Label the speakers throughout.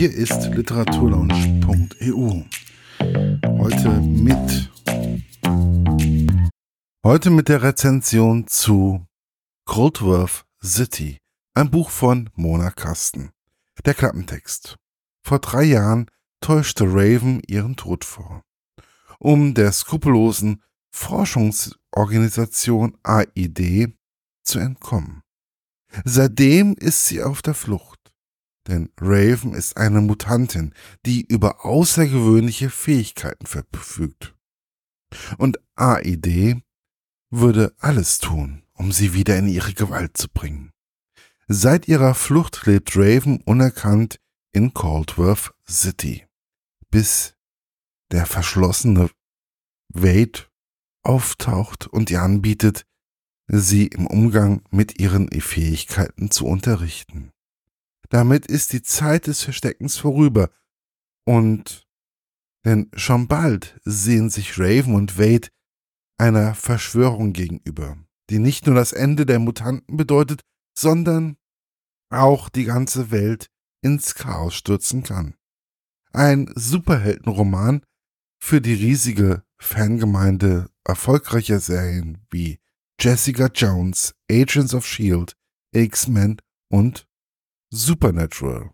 Speaker 1: Hier ist literaturlaunch.eu. Heute mit heute mit der Rezension zu Coldworth City, ein Buch von Mona Kasten. Der Klappentext. Vor drei Jahren täuschte Raven ihren Tod vor. Um der skrupellosen Forschungsorganisation AID zu entkommen. Seitdem ist sie auf der Flucht. Denn Raven ist eine Mutantin, die über außergewöhnliche Fähigkeiten verfügt. Und AID würde alles tun, um sie wieder in ihre Gewalt zu bringen. Seit ihrer Flucht lebt Raven unerkannt in Caldworth City, bis der verschlossene Wade auftaucht und ihr anbietet, sie im Umgang mit ihren Fähigkeiten zu unterrichten. Damit ist die Zeit des Versteckens vorüber und denn schon bald sehen sich Raven und Wade einer Verschwörung gegenüber, die nicht nur das Ende der Mutanten bedeutet, sondern auch die ganze Welt ins Chaos stürzen kann. Ein Superheldenroman für die riesige Fangemeinde erfolgreicher Serien wie Jessica Jones, Agents of Shield, X-Men und Supernatural.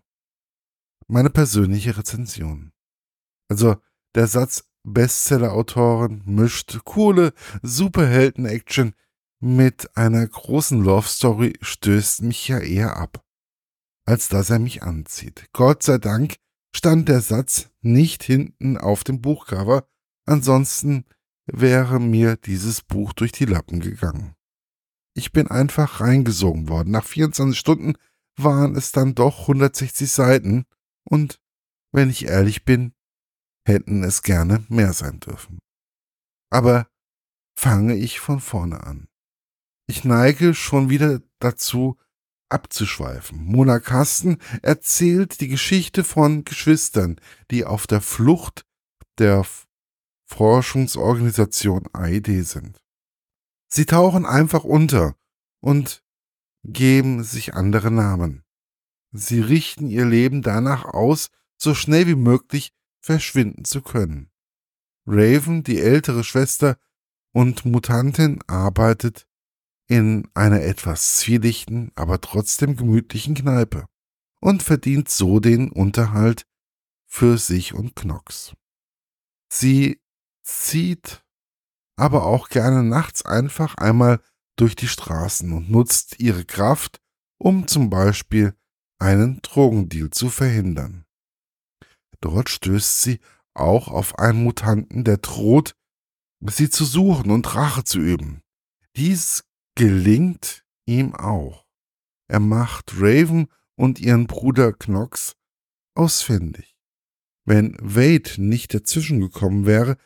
Speaker 1: Meine persönliche Rezension. Also der Satz Bestseller-Autorin mischt coole Superhelden-Action mit einer großen Love-Story stößt mich ja eher ab, als dass er mich anzieht. Gott sei Dank stand der Satz nicht hinten auf dem Buchcover, ansonsten wäre mir dieses Buch durch die Lappen gegangen. Ich bin einfach reingesogen worden. Nach 24 Stunden waren es dann doch 160 Seiten und, wenn ich ehrlich bin, hätten es gerne mehr sein dürfen. Aber fange ich von vorne an. Ich neige schon wieder dazu, abzuschweifen. Mona Kasten erzählt die Geschichte von Geschwistern, die auf der Flucht der Forschungsorganisation AID sind. Sie tauchen einfach unter und geben sich andere Namen. Sie richten ihr Leben danach aus, so schnell wie möglich verschwinden zu können. Raven, die ältere Schwester und Mutantin, arbeitet in einer etwas zwielichten, aber trotzdem gemütlichen Kneipe und verdient so den Unterhalt für sich und Knox. Sie zieht aber auch gerne nachts einfach einmal durch die Straßen und nutzt ihre Kraft, um zum Beispiel einen Drogendeal zu verhindern. Dort stößt sie auch auf einen Mutanten, der droht, sie zu suchen und Rache zu üben. Dies gelingt ihm auch. Er macht Raven und ihren Bruder Knox ausfindig. Wenn Wade nicht dazwischengekommen wäre,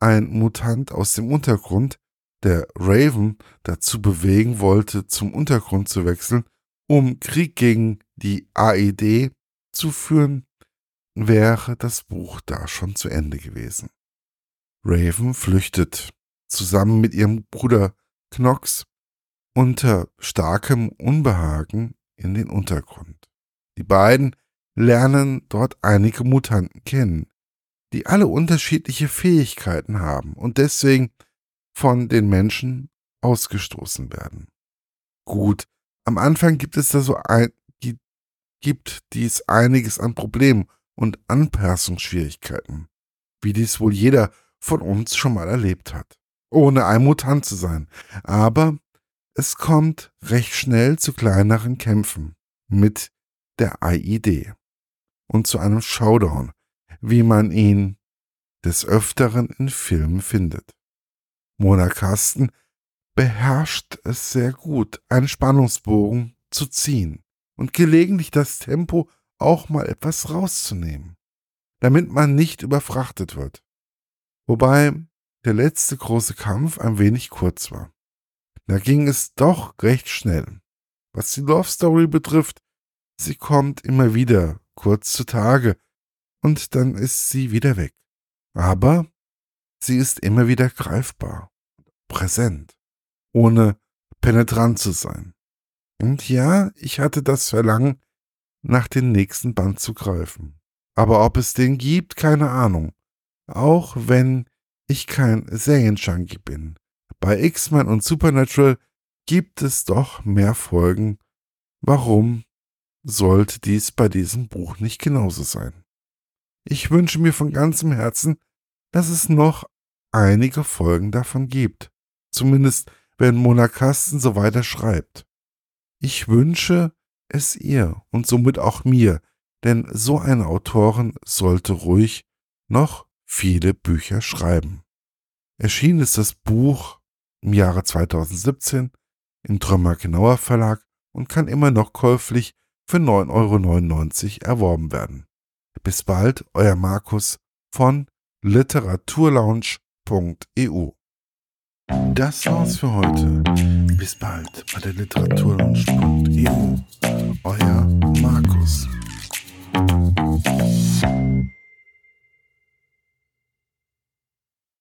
Speaker 1: ein Mutant aus dem Untergrund, der Raven dazu bewegen wollte, zum Untergrund zu wechseln, um Krieg gegen die AED zu führen, wäre das Buch da schon zu Ende gewesen. Raven flüchtet zusammen mit ihrem Bruder Knox unter starkem Unbehagen in den Untergrund. Die beiden lernen dort einige Mutanten kennen, die alle unterschiedliche Fähigkeiten haben und deswegen von den Menschen ausgestoßen werden. Gut, am Anfang gibt es da so ein, gibt dies einiges an Problemen und Anpassungsschwierigkeiten, wie dies wohl jeder von uns schon mal erlebt hat, ohne ein Mutant zu sein. Aber es kommt recht schnell zu kleineren Kämpfen mit der IED und zu einem Showdown, wie man ihn des Öfteren in Filmen findet. Mona Kasten beherrscht es sehr gut, einen Spannungsbogen zu ziehen und gelegentlich das Tempo auch mal etwas rauszunehmen, damit man nicht überfrachtet wird. Wobei der letzte große Kampf ein wenig kurz war. Da ging es doch recht schnell. Was die Love Story betrifft, sie kommt immer wieder kurz zutage und dann ist sie wieder weg. Aber sie ist immer wieder greifbar, präsent, ohne penetrant zu sein. Und ja, ich hatte das Verlangen, nach dem nächsten Band zu greifen. Aber ob es den gibt, keine Ahnung. Auch wenn ich kein Serienjunkie bin. Bei X-Men und Supernatural gibt es doch mehr Folgen. Warum sollte dies bei diesem Buch nicht genauso sein? Ich wünsche mir von ganzem Herzen, dass es noch einige Folgen davon gibt. Zumindest wenn Mona Kasten so weiter schreibt. Ich wünsche es ihr und somit auch mir, denn so eine Autorin sollte ruhig noch viele Bücher schreiben. Erschienen ist das Buch im Jahre 2017 im Trömer Genauer Verlag und kann immer noch käuflich für 9,99 Euro erworben werden. Bis bald, euer Markus von literaturlaunch.eu. Das war's für heute. Bis bald bei der Literaturlaunch.eu. Euer Markus.